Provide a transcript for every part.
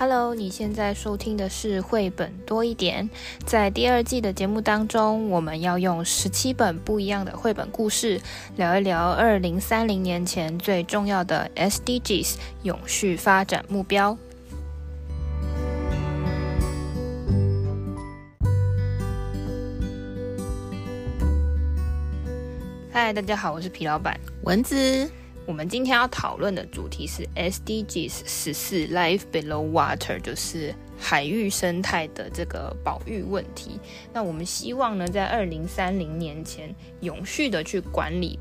Hello，你现在收听的是绘本多一点。在第二季的节目当中，我们要用十七本不一样的绘本故事，聊一聊二零三零年前最重要的 SDGs 永续发展目标。嗨，大家好，我是皮老板蚊子。我们今天要讨论的主题是 SDGs 十四 Life Below Water，就是海域生态的这个保育问题。那我们希望呢，在二零三零年前，永续的去管理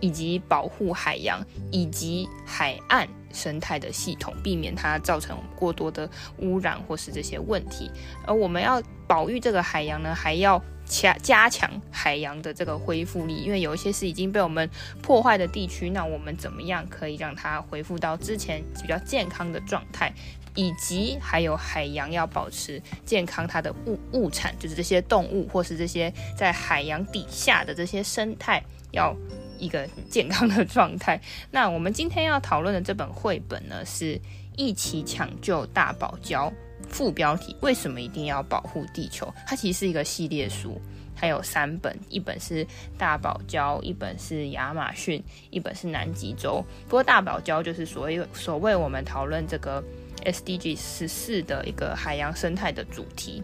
以及保护海洋以及海岸生态的系统，避免它造成过多的污染或是这些问题。而我们要保育这个海洋呢，还要加加强海洋的这个恢复力，因为有一些是已经被我们破坏的地区，那我们怎么样可以让它恢复到之前比较健康的状态？以及还有海洋要保持健康，它的物物产就是这些动物或是这些在海洋底下的这些生态要一个健康的状态。那我们今天要讨论的这本绘本呢，是一起抢救大堡礁。副标题：为什么一定要保护地球？它其实是一个系列书，它有三本，一本是大堡礁，一本是亚马逊，一本是南极洲。不过大堡礁就是所谓所谓我们讨论这个 SDG 十四的一个海洋生态的主题。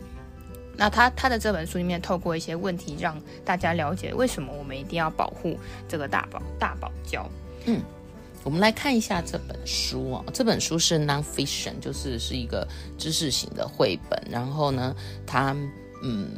那他他的这本书里面透过一些问题，让大家了解为什么我们一定要保护这个大堡大堡礁。嗯。我们来看一下这本书哦，这本书是 nonfiction，就是是一个知识型的绘本。然后呢，它嗯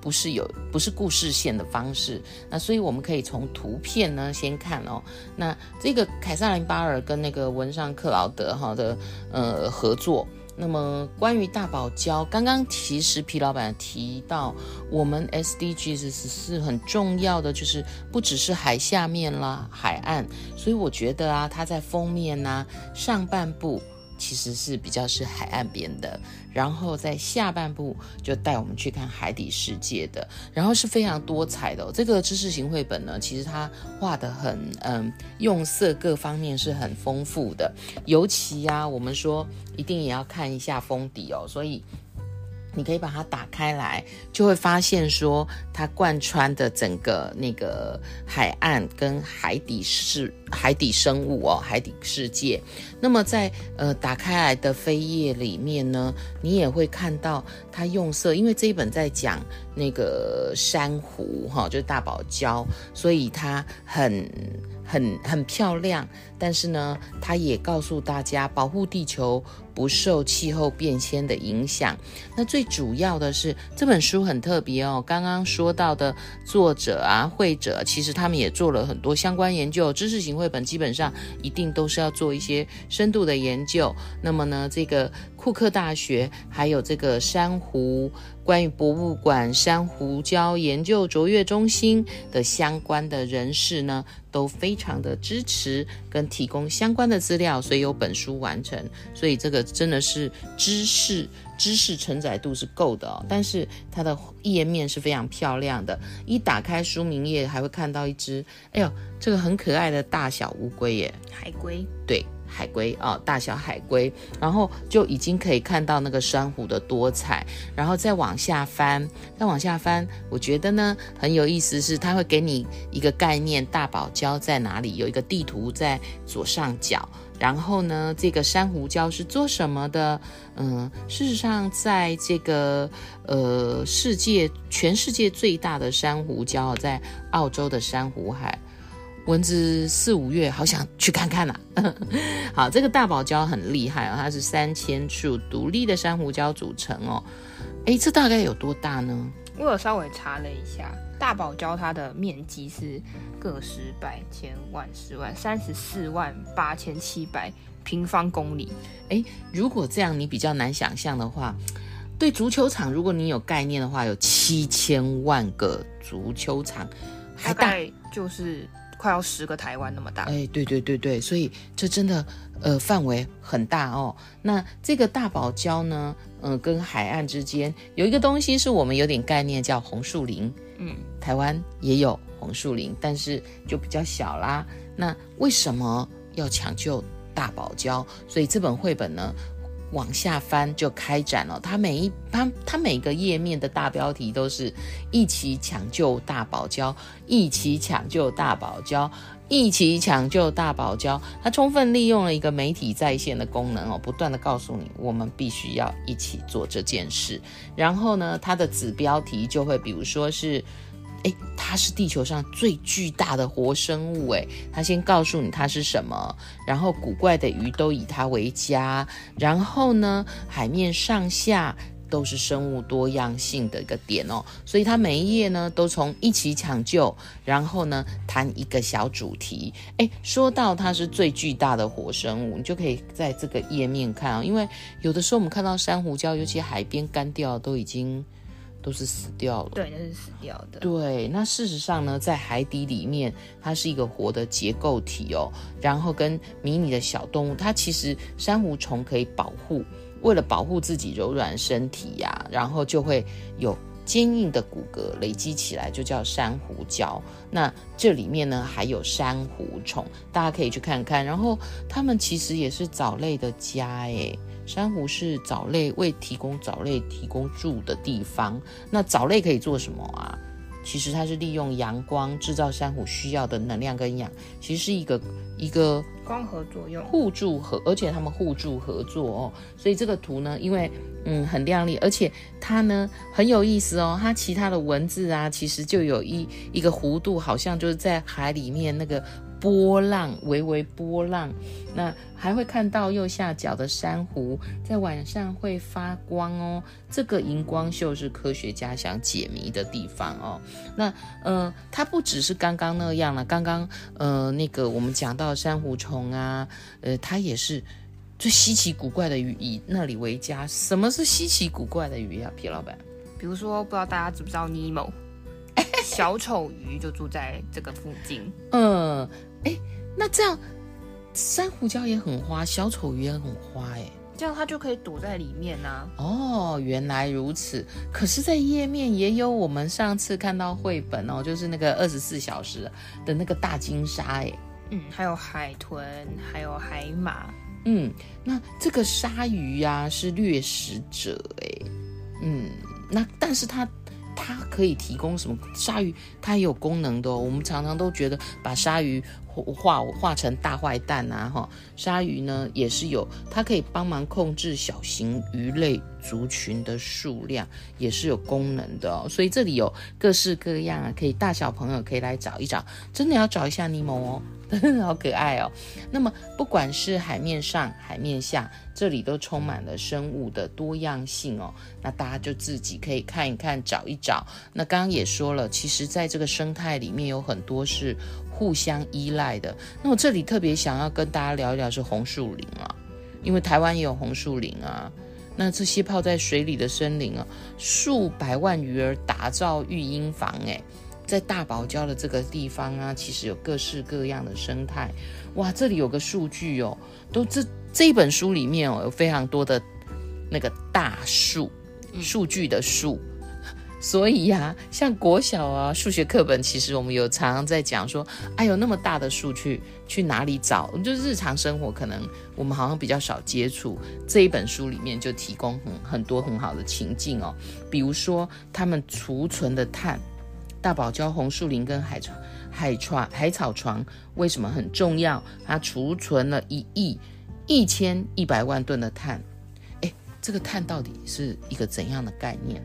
不是有不是故事线的方式，那所以我们可以从图片呢先看哦。那这个凯撒琳巴尔跟那个文尚克劳德哈的呃合作。那么关于大堡礁，刚刚其实皮老板提到，我们 SDGs 十四很重要的就是不只是海下面啦，海岸，所以我觉得啊，它在封面呐、上半部。其实是比较是海岸边的，然后在下半部就带我们去看海底世界的，然后是非常多彩的哦。这个知识型绘本呢，其实它画的很嗯，用色各方面是很丰富的，尤其啊，我们说一定也要看一下封底哦，所以。你可以把它打开来，就会发现说它贯穿的整个那个海岸跟海底世海底生物哦，海底世界。那么在呃打开来的扉页里面呢，你也会看到它用色，因为这一本在讲那个珊瑚哈，就是大堡礁，所以它很。很很漂亮，但是呢，它也告诉大家保护地球不受气候变迁的影响。那最主要的是这本书很特别哦。刚刚说到的作者啊、绘者，其实他们也做了很多相关研究。知识型绘本基本上一定都是要做一些深度的研究。那么呢，这个库克大学还有这个珊瑚关于博物馆珊瑚礁研究卓越中心的相关的人士呢，都非常的支持跟提供相关的资料，所以有本书完成，所以这个真的是知识知识承载度是够的哦。但是它的页面是非常漂亮的，一打开书名页还会看到一只，哎呦，这个很可爱的大小乌龟耶，海龟，对。海龟啊、哦，大小海龟，然后就已经可以看到那个珊瑚的多彩，然后再往下翻，再往下翻，我觉得呢很有意思，是它会给你一个概念，大堡礁在哪里？有一个地图在左上角，然后呢，这个珊瑚礁是做什么的？嗯，事实上，在这个呃世界全世界最大的珊瑚礁在澳洲的珊瑚海。蚊子四五月，好想去看看呐、啊！好，这个大堡礁很厉害哦，它是三千处独立的珊瑚礁组成哦。诶，这大概有多大呢？我有稍微查了一下，大堡礁它的面积是个十百千万十万三十四万八千七百平方公里。哎，如果这样你比较难想象的话，对足球场，如果你有概念的话，有七千万个足球场，还大，大概就是。快要十个台湾那么大，哎，对对对对，所以这真的呃范围很大哦。那这个大堡礁呢，嗯、呃，跟海岸之间有一个东西是我们有点概念，叫红树林。嗯，台湾也有红树林，但是就比较小啦。那为什么要抢救大堡礁？所以这本绘本呢，往下翻就开展了。它每一它它每个页面的大标题都是一起抢救大堡礁，一起抢救大堡礁，一起抢救大堡礁。它充分利用了一个媒体在线的功能哦，不断的告诉你，我们必须要一起做这件事。然后呢，它的子标题就会比如说是。诶，它是地球上最巨大的活生物。诶，它先告诉你它是什么，然后古怪的鱼都以它为家，然后呢，海面上下都是生物多样性的一个点哦。所以它每一页呢，都从一起抢救，然后呢，谈一个小主题。诶，说到它是最巨大的活生物，你就可以在这个页面看哦。因为有的时候我们看到珊瑚礁，尤其海边干掉都已经。都是死掉了，对，那是死掉的。对，那事实上呢，在海底里面，它是一个活的结构体哦。然后跟迷你的小动物，它其实珊瑚虫可以保护，为了保护自己柔软身体呀、啊，然后就会有坚硬的骨骼累积起来，就叫珊瑚礁。那这里面呢，还有珊瑚虫，大家可以去看看。然后它们其实也是藻类的家，诶。珊瑚是藻类为提供藻类提供住的地方。那藻类可以做什么啊？其实它是利用阳光制造珊瑚需要的能量跟氧，其实是一个一个光合作用，互助合，而且它们互助合作哦。所以这个图呢，因为嗯很亮丽，而且它呢很有意思哦。它其他的文字啊，其实就有一一个弧度，好像就是在海里面那个。波浪，微微波浪，那还会看到右下角的珊瑚在晚上会发光哦。这个荧光秀是科学家想解谜的地方哦。那呃，它不只是刚刚那样了，刚刚呃那个我们讲到珊瑚虫啊，呃，它也是最稀奇古怪的鱼，以那里为家。什么是稀奇古怪的鱼呀，皮老板？比如说，不知道大家知不知道尼莫？小丑鱼就住在这个附近。嗯。哎，那这样珊瑚礁也很花，小丑鱼也很花，哎，这样它就可以躲在里面呢、啊。哦，原来如此。可是，在页面也有我们上次看到绘本哦，就是那个二十四小时的那个大鲸鲨，哎，嗯，还有海豚，还有海马，嗯，那这个鲨鱼呀、啊、是掠食者，哎，嗯，那但是它。它可以提供什么？鲨鱼它也有功能的哦。我们常常都觉得把鲨鱼画画成大坏蛋啊，哈。鲨鱼呢也是有，它可以帮忙控制小型鱼类族群的数量，也是有功能的哦。所以这里有各式各样啊，可以大小朋友可以来找一找，真的要找一下尼莫哦。好可爱哦！那么不管是海面上、海面下，这里都充满了生物的多样性哦。那大家就自己可以看一看、找一找。那刚刚也说了，其实在这个生态里面有很多是互相依赖的。那我这里特别想要跟大家聊一聊是红树林啊，因为台湾也有红树林啊。那这些泡在水里的森林啊，数百万鱼儿打造育婴房，诶。在大堡礁的这个地方啊，其实有各式各样的生态。哇，这里有个数据哦，都这这一本书里面哦，有非常多的那个大数数据的数。所以呀、啊，像国小啊数学课本，其实我们有常常在讲说，哎呦，那么大的数据去哪里找？就日常生活可能我们好像比较少接触。这一本书里面就提供很很多很好的情境哦，比如说他们储存的碳。大堡礁红树林跟海床、海床、海草床为什么很重要？它储存了一亿一千一百万吨的碳。诶，这个碳到底是一个怎样的概念？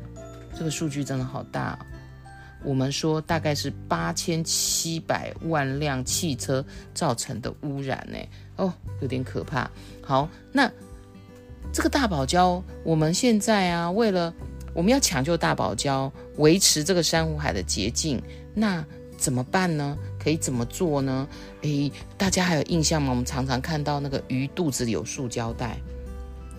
这个数据真的好大。我们说大概是八千七百万辆汽车造成的污染呢。哦，有点可怕。好，那这个大堡礁，我们现在啊，为了我们要抢救大堡礁，维持这个珊瑚海的洁净，那怎么办呢？可以怎么做呢？诶，大家还有印象吗？我们常常看到那个鱼肚子里有塑胶袋。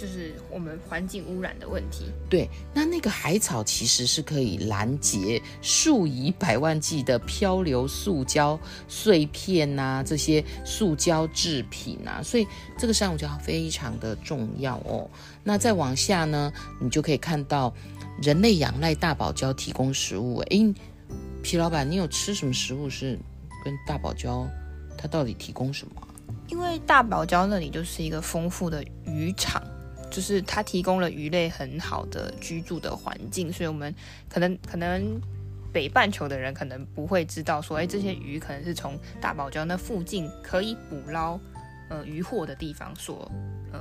就是我们环境污染的问题。对，那那个海草其实是可以拦截数以百万计的漂流塑胶碎片呐、啊，这些塑胶制品啊，所以这个珊瑚礁非常的重要哦。那再往下呢，你就可以看到人类仰赖大堡礁提供食物。诶，皮老板，你有吃什么食物是跟大堡礁它到底提供什么？因为大堡礁那里就是一个丰富的渔场。就是它提供了鱼类很好的居住的环境，所以我们可能可能北半球的人可能不会知道说，哎，这些鱼可能是从大堡礁那附近可以捕捞呃渔获的地方所呃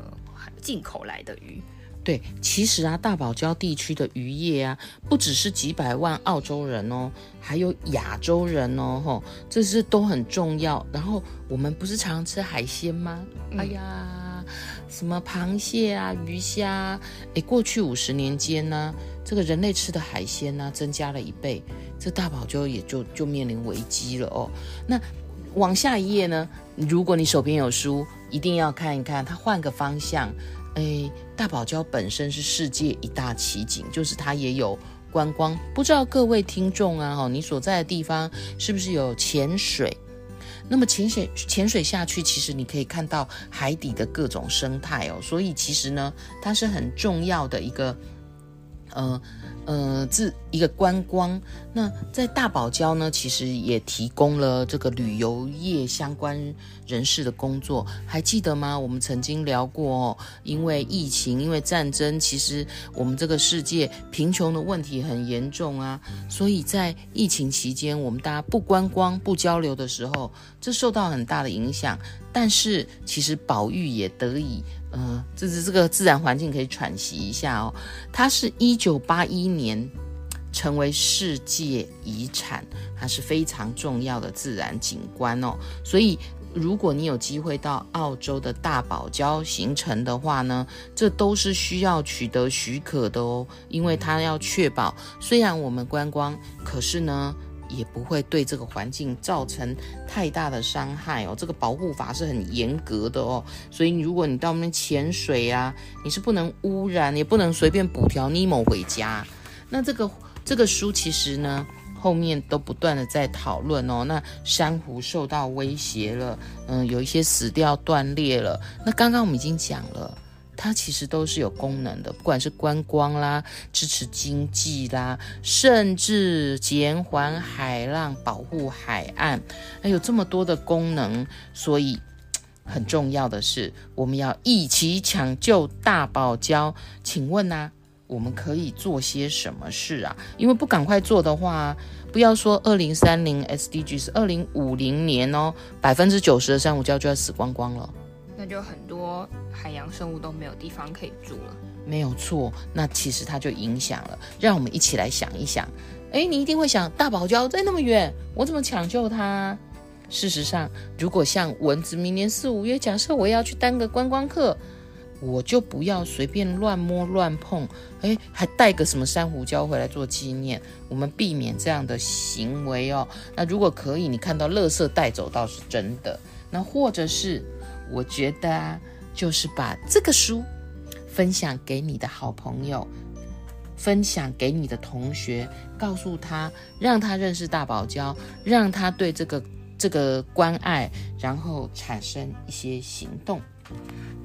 进口来的鱼。对，其实啊，大堡礁地区的渔业啊，不只是几百万澳洲人哦，还有亚洲人哦，吼，这是都很重要。然后我们不是常常吃海鲜吗？嗯、哎呀，什么螃蟹啊、鱼虾，哎，过去五十年间呢，这个人类吃的海鲜呢，增加了一倍，这大堡礁也就就面临危机了哦。那往下一页呢，如果你手边有书，一定要看一看，它换个方向。哎，大堡礁本身是世界一大奇景，就是它也有观光。不知道各位听众啊，哈，你所在的地方是不是有潜水？那么潜水潜水下去，其实你可以看到海底的各种生态哦。所以其实呢，它是很重要的一个，呃。呃，自一个观光，那在大堡礁呢，其实也提供了这个旅游业相关人士的工作，还记得吗？我们曾经聊过哦，因为疫情，因为战争，其实我们这个世界贫穷的问题很严重啊，所以在疫情期间，我们大家不观光、不交流的时候，这受到很大的影响。但是其实保育也得以，呃，这是这个自然环境可以喘息一下哦。它是一九八一年成为世界遗产，它是非常重要的自然景观哦。所以如果你有机会到澳洲的大堡礁行程的话呢，这都是需要取得许可的哦，因为它要确保，虽然我们观光，可是呢。也不会对这个环境造成太大的伤害哦。这个保护法是很严格的哦，所以如果你到那边潜水啊，你是不能污染，也不能随便捕条尼莫回家。那这个这个书其实呢，后面都不断的在讨论哦。那珊瑚受到威胁了，嗯，有一些死掉断裂了。那刚刚我们已经讲了。它其实都是有功能的，不管是观光啦、支持经济啦，甚至减缓海浪、保护海岸，还有这么多的功能。所以很重要的是，我们要一起抢救大堡礁。请问啊，我们可以做些什么事啊？因为不赶快做的话，不要说二零三零 SDG 是二零五零年哦，百分之九十的珊瑚礁就要死光光了。那就很多海洋生物都没有地方可以住了，没有错。那其实它就影响了，让我们一起来想一想。诶，你一定会想，大堡礁在那么远，我怎么抢救它？事实上，如果像蚊子，明年四五月，假设我要去当个观光客，我就不要随便乱摸乱碰，诶，还带个什么珊瑚礁回来做纪念，我们避免这样的行为哦。那如果可以，你看到垃圾带走倒是真的。那或者是。我觉得啊，就是把这个书分享给你的好朋友，分享给你的同学，告诉他，让他认识大堡礁，让他对这个这个关爱，然后产生一些行动。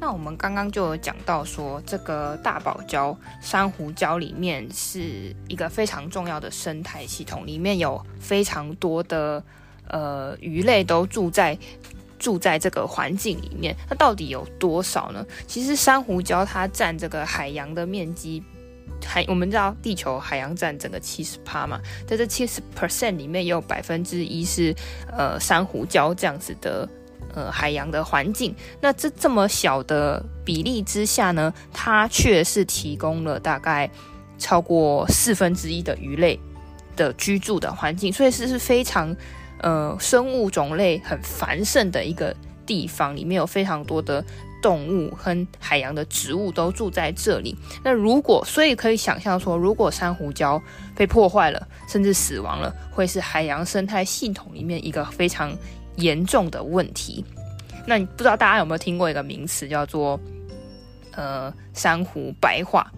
那我们刚刚就有讲到说，这个大堡礁珊瑚礁里面是一个非常重要的生态系统，里面有非常多的呃鱼类都住在。住在这个环境里面，那到底有多少呢？其实珊瑚礁它占这个海洋的面积，海我们知道地球海洋占整个七十趴嘛，在这七十 percent 里面也有百分之一是呃珊瑚礁这样子的呃海洋的环境。那这这么小的比例之下呢，它却是提供了大概超过四分之一的鱼类的居住的环境，所以是是非常。呃，生物种类很繁盛的一个地方，里面有非常多的动物和海洋的植物都住在这里。那如果，所以可以想象说，如果珊瑚礁被破坏了，甚至死亡了，会是海洋生态系统里面一个非常严重的问题。那你不知道大家有没有听过一个名词叫做呃珊瑚白化？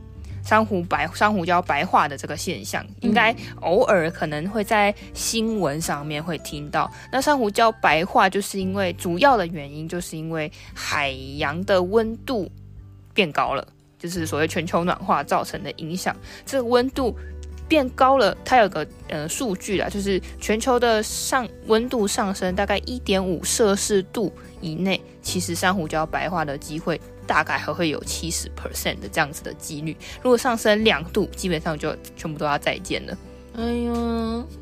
珊瑚白珊瑚礁白化的这个现象，应该偶尔可能会在新闻上面会听到。那珊瑚礁白化就是因为主要的原因，就是因为海洋的温度变高了，就是所谓全球暖化造成的影响。这个温度变高了，它有个呃数据啦，就是全球的上温度上升大概一点五摄氏度。以内，其实珊瑚礁白化的机会大概还会有七十 percent 的这样子的几率。如果上升两度，基本上就全部都要再见了。哎呀，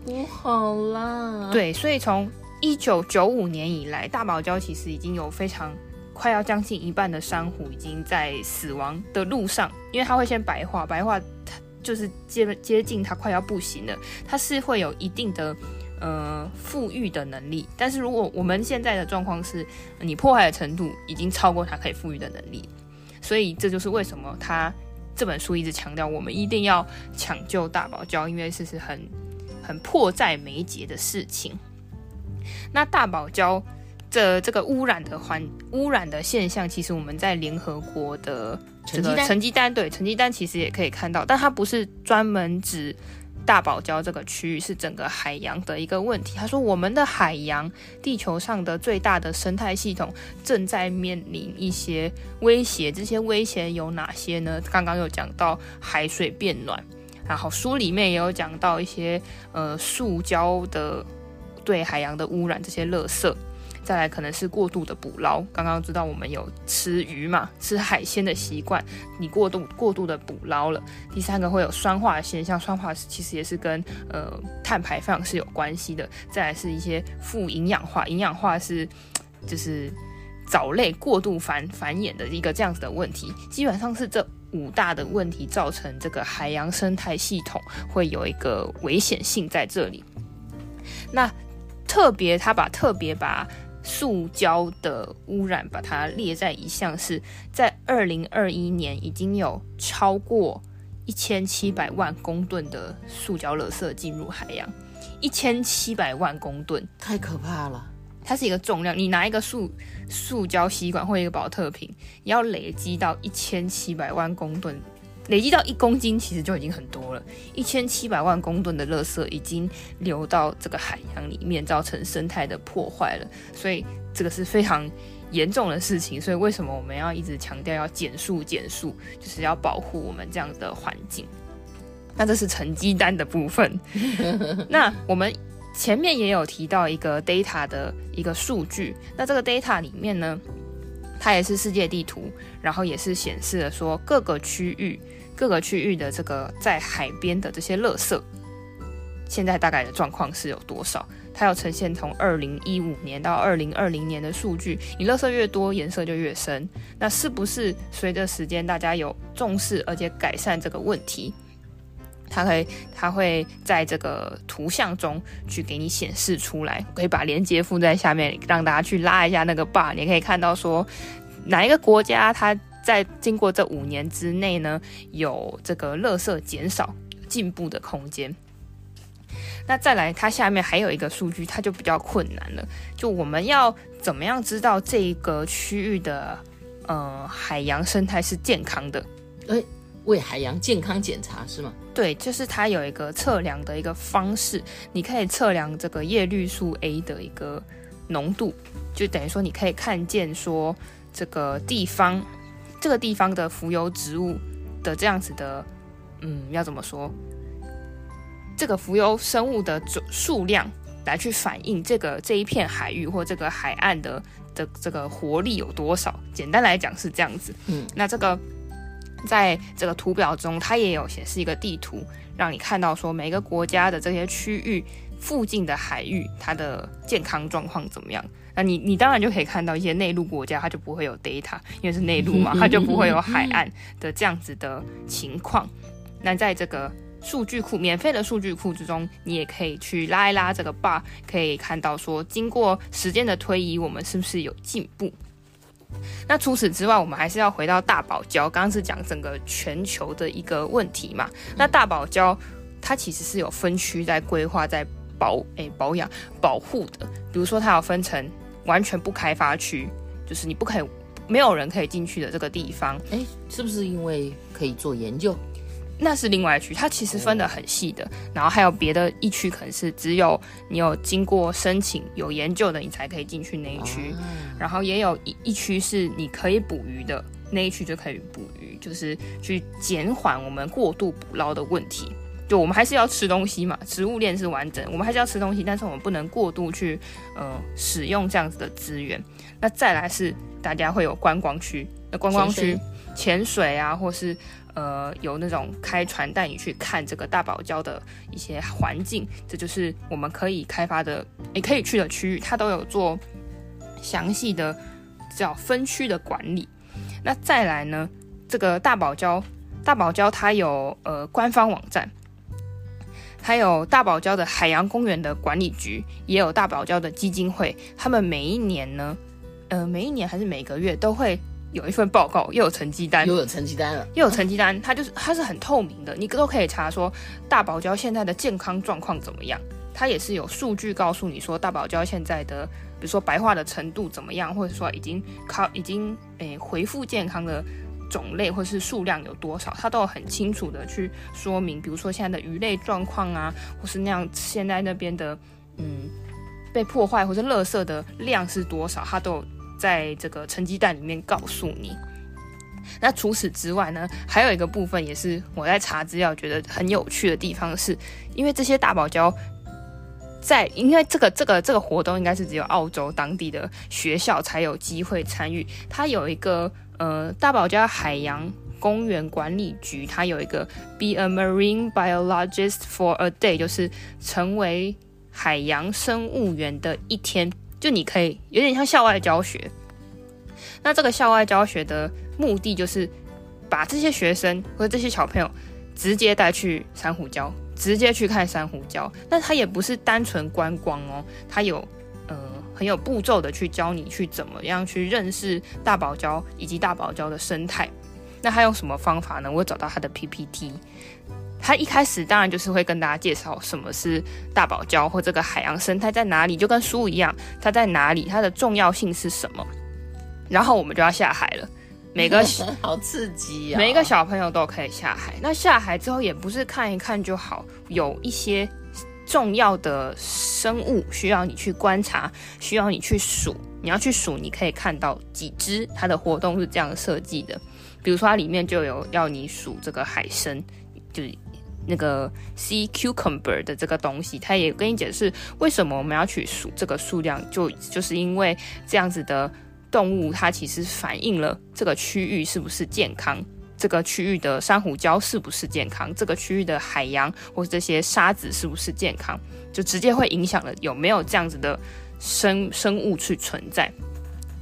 不好啦！对，所以从一九九五年以来，大堡礁其实已经有非常快要将近一半的珊瑚已经在死亡的路上，因为它会先白化，白化它就是接接近他快要不行了，他是会有一定的。呃，复育的能力，但是如果我们现在的状况是，你破坏的程度已经超过他可以复育的能力，所以这就是为什么他这本书一直强调，我们一定要抢救大堡礁，因为这是很很迫在眉睫的事情。那大堡礁这这个污染的环污染的现象，其实我们在联合国的这个成绩单，对成绩单其实也可以看到，但它不是专门指。大堡礁这个区域是整个海洋的一个问题。他说，我们的海洋，地球上的最大的生态系统正在面临一些威胁。这些威胁有哪些呢？刚刚有讲到海水变暖，然后书里面也有讲到一些呃塑胶的对海洋的污染，这些垃圾。再来可能是过度的捕捞，刚刚知道我们有吃鱼嘛，吃海鲜的习惯，你过度过度的捕捞了。第三个会有酸化现象，酸化其实也是跟呃碳排放是有关系的。再来是一些富营养化，营养化是就是藻类过度繁繁衍的一个这样子的问题。基本上是这五大的问题造成这个海洋生态系统会有一个危险性在这里。那特别他把特别把。塑胶的污染，把它列在一项，是在二零二一年已经有超过一千七百万公吨的塑胶垃圾进入海洋，一千七百万公吨，太可怕了。它是一个重量，你拿一个塑塑胶吸管或一个保特瓶，你要累积到一千七百万公吨。累积到一公斤，其实就已经很多了。一千七百万公吨的垃圾已经流到这个海洋里面，造成生态的破坏了。所以这个是非常严重的事情。所以为什么我们要一直强调要减速减速，就是要保护我们这样的环境。那这是成绩单的部分。那我们前面也有提到一个 data 的一个数据。那这个 data 里面呢，它也是世界地图，然后也是显示了说各个区域。各个区域的这个在海边的这些垃圾，现在大概的状况是有多少？它要呈现从二零一五年到二零二零年的数据。你垃圾越多，颜色就越深。那是不是随着时间大家有重视而且改善这个问题？它可以它会在这个图像中去给你显示出来。我可以把链接附在下面，让大家去拉一下那个 bar，你可以看到说哪一个国家它。在经过这五年之内呢，有这个垃圾减少进步的空间。那再来，它下面还有一个数据，它就比较困难了。就我们要怎么样知道这一个区域的呃海洋生态是健康的？诶，为海洋健康检查是吗？对，就是它有一个测量的一个方式，你可以测量这个叶绿素 A 的一个浓度，就等于说你可以看见说这个地方。这个地方的浮游植物的这样子的，嗯，要怎么说？这个浮游生物的总数量来去反映这个这一片海域或这个海岸的的这个活力有多少？简单来讲是这样子。嗯，那这个在这个图表中，它也有显示一个地图，让你看到说每个国家的这些区域附近的海域，它的健康状况怎么样。那你你当然就可以看到一些内陆国家，它就不会有 data，因为是内陆嘛，它就不会有海岸的这样子的情况。那在这个数据库，免费的数据库之中，你也可以去拉一拉这个 bar，可以看到说，经过时间的推移，我们是不是有进步？那除此之外，我们还是要回到大堡礁，刚刚是讲整个全球的一个问题嘛。那大堡礁它其实是有分区在规划在保诶、保养保护的，比如说它有分成。完全不开发区，就是你不可以，没有人可以进去的这个地方。哎，是不是因为可以做研究？那是另外一区，它其实分得很细的。然后还有别的一区，可能是只有你有经过申请、有研究的，你才可以进去那一区。然后也有一一区是你可以捕鱼的，那一区就可以捕鱼，就是去减缓我们过度捕捞的问题。就我们还是要吃东西嘛，食物链是完整，我们还是要吃东西，但是我们不能过度去呃使用这样子的资源。那再来是大家会有观光区，那观光区潜水啊，或是呃有那种开船带你去看这个大堡礁的一些环境，这就是我们可以开发的，也可以去的区域，它都有做详细的叫分区的管理。那再来呢，这个大堡礁，大堡礁它有呃官方网站。还有大堡礁的海洋公园的管理局，也有大堡礁的基金会，他们每一年呢，呃，每一年还是每个月都会有一份报告，又有成绩单，又有成绩单了，又有成绩单，它就是它是很透明的，你都可以查说大堡礁现在的健康状况怎么样，它也是有数据告诉你说大堡礁现在的，比如说白化的程度怎么样，或者说已经靠已经诶恢复健康的。种类或是数量有多少，它都有很清楚的去说明。比如说现在的鱼类状况啊，或是那样现在那边的嗯被破坏或者垃圾的量是多少，它都有在这个成绩单里面告诉你。那除此之外呢，还有一个部分也是我在查资料觉得很有趣的地方是，因为这些大堡礁在，因为这个这个这个活动应该是只有澳洲当地的学校才有机会参与，它有一个。呃，大堡礁海洋公园管理局，它有一个 Be a Marine Biologist for a Day，就是成为海洋生物员的一天。就你可以有点像校外教学。那这个校外教学的目的，就是把这些学生或者这些小朋友直接带去珊瑚礁，直接去看珊瑚礁。那它也不是单纯观光哦，它有呃。很有步骤的去教你去怎么样去认识大堡礁以及大堡礁的生态。那他用什么方法呢？我找到他的 PPT。他一开始当然就是会跟大家介绍什么是大堡礁或这个海洋生态在哪里，就跟书一样，它在哪里，它的重要性是什么。然后我们就要下海了，每个好刺激啊！每一个小朋友都可以下海。那下海之后也不是看一看就好，有一些。重要的生物需要你去观察，需要你去数。你要去数，你可以看到几只。它的活动是这样设计的，比如说它里面就有要你数这个海参，就是那个 sea cucumber 的这个东西。它也跟你解释为什么我们要去数这个数量，就就是因为这样子的动物，它其实反映了这个区域是不是健康。这个区域的珊瑚礁是不是健康？这个区域的海洋或者这些沙子是不是健康？就直接会影响了有没有这样子的生生物去存在。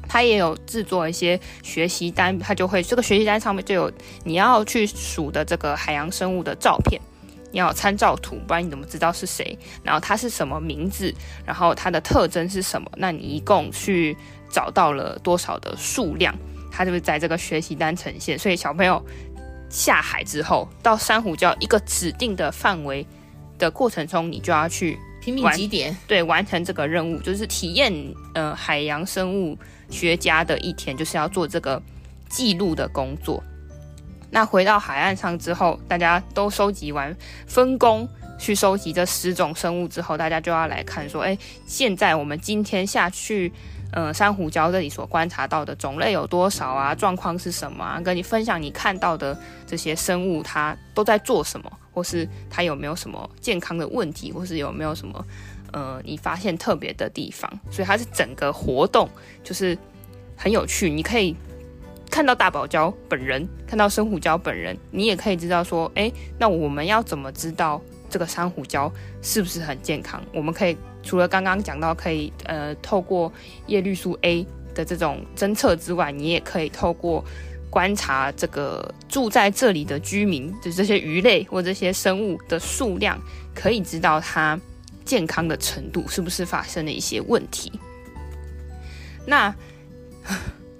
它也有制作一些学习单，它就会这个学习单上面就有你要去数的这个海洋生物的照片，你要有参照图，不然你怎么知道是谁？然后它是什么名字？然后它的特征是什么？那你一共去找到了多少的数量？它就是在这个学习单呈现，所以小朋友下海之后到珊瑚礁一个指定的范围的过程中，你就要去拼命几点，对，完成这个任务，就是体验呃海洋生物学家的一天，就是要做这个记录的工作。那回到海岸上之后，大家都收集完，分工去收集这十种生物之后，大家就要来看说，哎，现在我们今天下去。呃，珊瑚礁这里所观察到的种类有多少啊？状况是什么啊？跟你分享你看到的这些生物，它都在做什么，或是它有没有什么健康的问题，或是有没有什么呃你发现特别的地方？所以它是整个活动就是很有趣，你可以看到大堡礁本人，看到珊瑚礁本人，你也可以知道说，诶，那我们要怎么知道这个珊瑚礁是不是很健康？我们可以。除了刚刚讲到可以呃透过叶绿素 A 的这种侦测之外，你也可以透过观察这个住在这里的居民，就这些鱼类或这些生物的数量，可以知道它健康的程度是不是发生了一些问题。那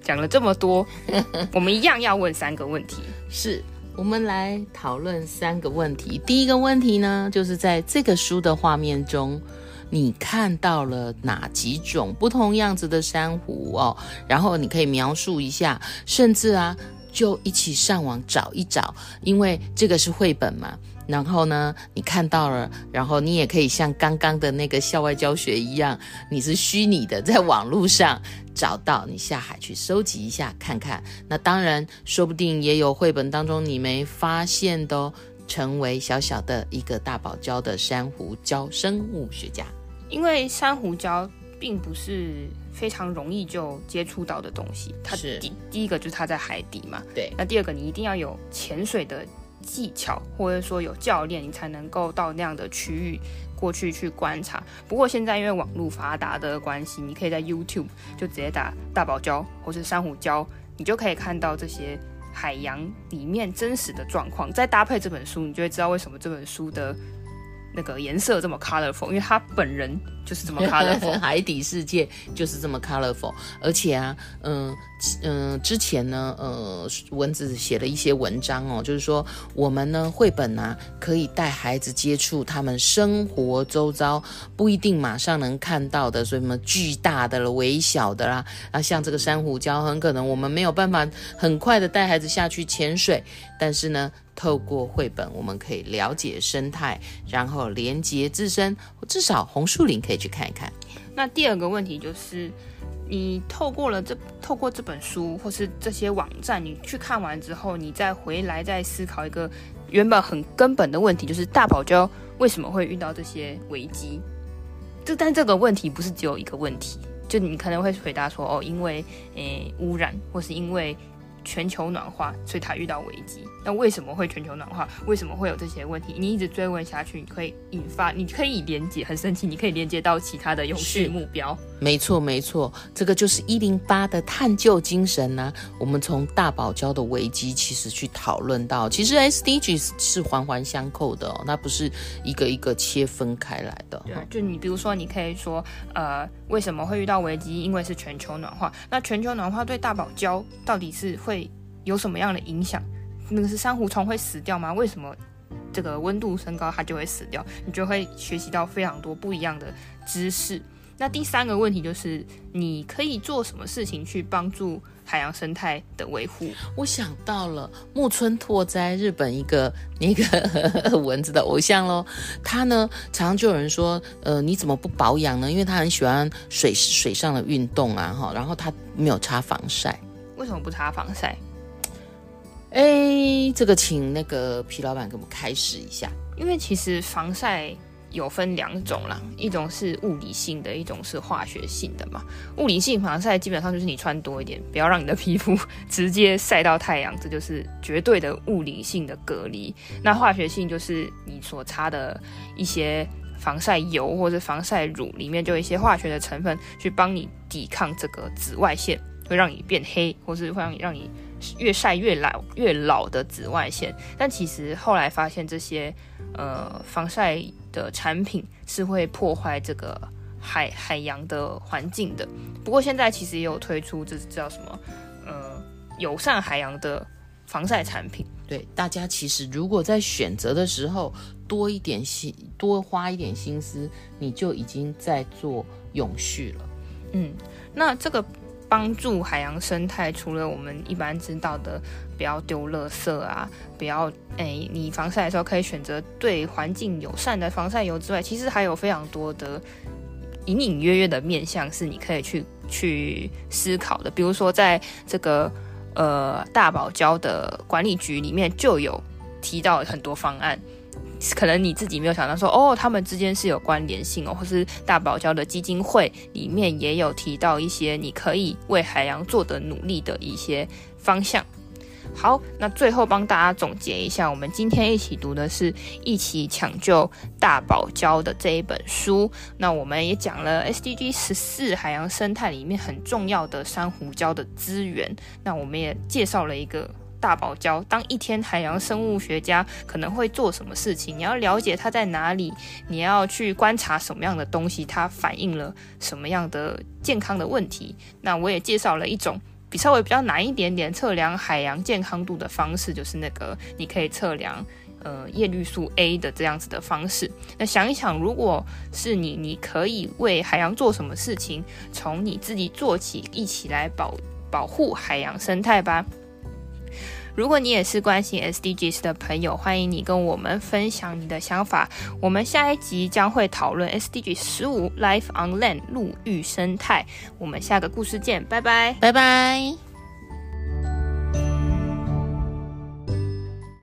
讲了这么多，我们一样要问三个问题，是我们来讨论三个问题。第一个问题呢，就是在这个书的画面中。你看到了哪几种不同样子的珊瑚哦？然后你可以描述一下，甚至啊，就一起上网找一找，因为这个是绘本嘛。然后呢，你看到了，然后你也可以像刚刚的那个校外教学一样，你是虚拟的，在网络上找到，你下海去收集一下看看。那当然，说不定也有绘本当中你没发现的哦。成为小小的一个大堡礁的珊瑚礁生物学家。因为珊瑚礁并不是非常容易就接触到的东西，它是第第一个就是它在海底嘛，对。那第二个你一定要有潜水的技巧，或者说有教练，你才能够到那样的区域过去去观察。不过现在因为网络发达的关系，你可以在 YouTube 就直接打大堡礁或是珊瑚礁，你就可以看到这些海洋里面真实的状况。再搭配这本书，你就会知道为什么这本书的。那个颜色这么 colorful，因为他本人就是这么 colorful，海底世界就是这么 colorful。而且啊，嗯、呃、嗯、呃，之前呢，呃，蚊子写了一些文章哦，就是说我们呢，绘本啊，可以带孩子接触他们生活周遭不一定马上能看到的，所以什么巨大的了、微小的啦，啊，像这个珊瑚礁，很可能我们没有办法很快的带孩子下去潜水，但是呢。透过绘本，我们可以了解生态，然后连接自身。至少红树林可以去看一看。那第二个问题就是，你透过了这透过这本书或是这些网站，你去看完之后，你再回来再思考一个原本很根本的问题，就是大堡礁为什么会遇到这些危机？这但这个问题不是只有一个问题，就你可能会回答说，哦，因为诶污染，或是因为。全球暖化，所以它遇到危机。那为什么会全球暖化？为什么会有这些问题？你一直追问下去，你可以引发，你可以连接，很神奇，你可以连接到其他的永续目标。没错，没错，这个就是一零八的探究精神呢、啊。我们从大堡礁的危机，其实去讨论到，其实 SDGs 是环环相扣的哦，它不是一个一个切分开来的。对，就你比如说，你可以说，呃，为什么会遇到危机？因为是全球暖化。那全球暖化对大堡礁到底是会会有什么样的影响？那个是珊瑚虫会死掉吗？为什么这个温度升高它就会死掉？你就会学习到非常多不一样的知识。那第三个问题就是，你可以做什么事情去帮助海洋生态的维护？我想到了木村拓哉，日本一个那个 蚊子的偶像喽。他呢，常常就有人说，呃，你怎么不保养呢？因为他很喜欢水水上的运动啊，哈，然后他没有擦防晒。为什么不擦防晒？哎，这个请那个皮老板给我们开示一下。因为其实防晒有分两种啦，一种是物理性的，一种是化学性的嘛。物理性防晒基本上就是你穿多一点，不要让你的皮肤直接晒到太阳，这就是绝对的物理性的隔离。那化学性就是你所擦的一些防晒油或者防晒乳里面就有一些化学的成分去帮你抵抗这个紫外线。会让你变黑，或是会让你让你越晒越老越老的紫外线。但其实后来发现，这些呃防晒的产品是会破坏这个海海洋的环境的。不过现在其实也有推出，这是叫什么呃友善海洋的防晒产品。对，大家其实如果在选择的时候多一点心，多花一点心思，你就已经在做永续了。嗯，那这个。帮助海洋生态，除了我们一般知道的不要丢垃圾啊，不要诶，你防晒的时候可以选择对环境友善的防晒油之外，其实还有非常多的隐隐约约的面向是你可以去去思考的。比如说，在这个呃大堡礁的管理局里面就有提到很多方案。可能你自己没有想到说，哦，他们之间是有关联性哦，或是大堡礁的基金会里面也有提到一些你可以为海洋做的努力的一些方向。好，那最后帮大家总结一下，我们今天一起读的是一起抢救大堡礁的这一本书。那我们也讲了 SDG 十四海洋生态里面很重要的珊瑚礁的资源。那我们也介绍了一个。大堡礁，当一天海洋生物学家可能会做什么事情？你要了解它在哪里，你要去观察什么样的东西，它反映了什么样的健康的问题。那我也介绍了一种比稍微比较难一点点测量海洋健康度的方式，就是那个你可以测量呃叶绿素 A 的这样子的方式。那想一想，如果是你，你可以为海洋做什么事情？从你自己做起，一起来保保护海洋生态吧。如果你也是关心 SDGs 的朋友，欢迎你跟我们分享你的想法。我们下一集将会讨论 SDG 十五 Life on Land 陆域生态。我们下个故事见，拜拜，拜拜。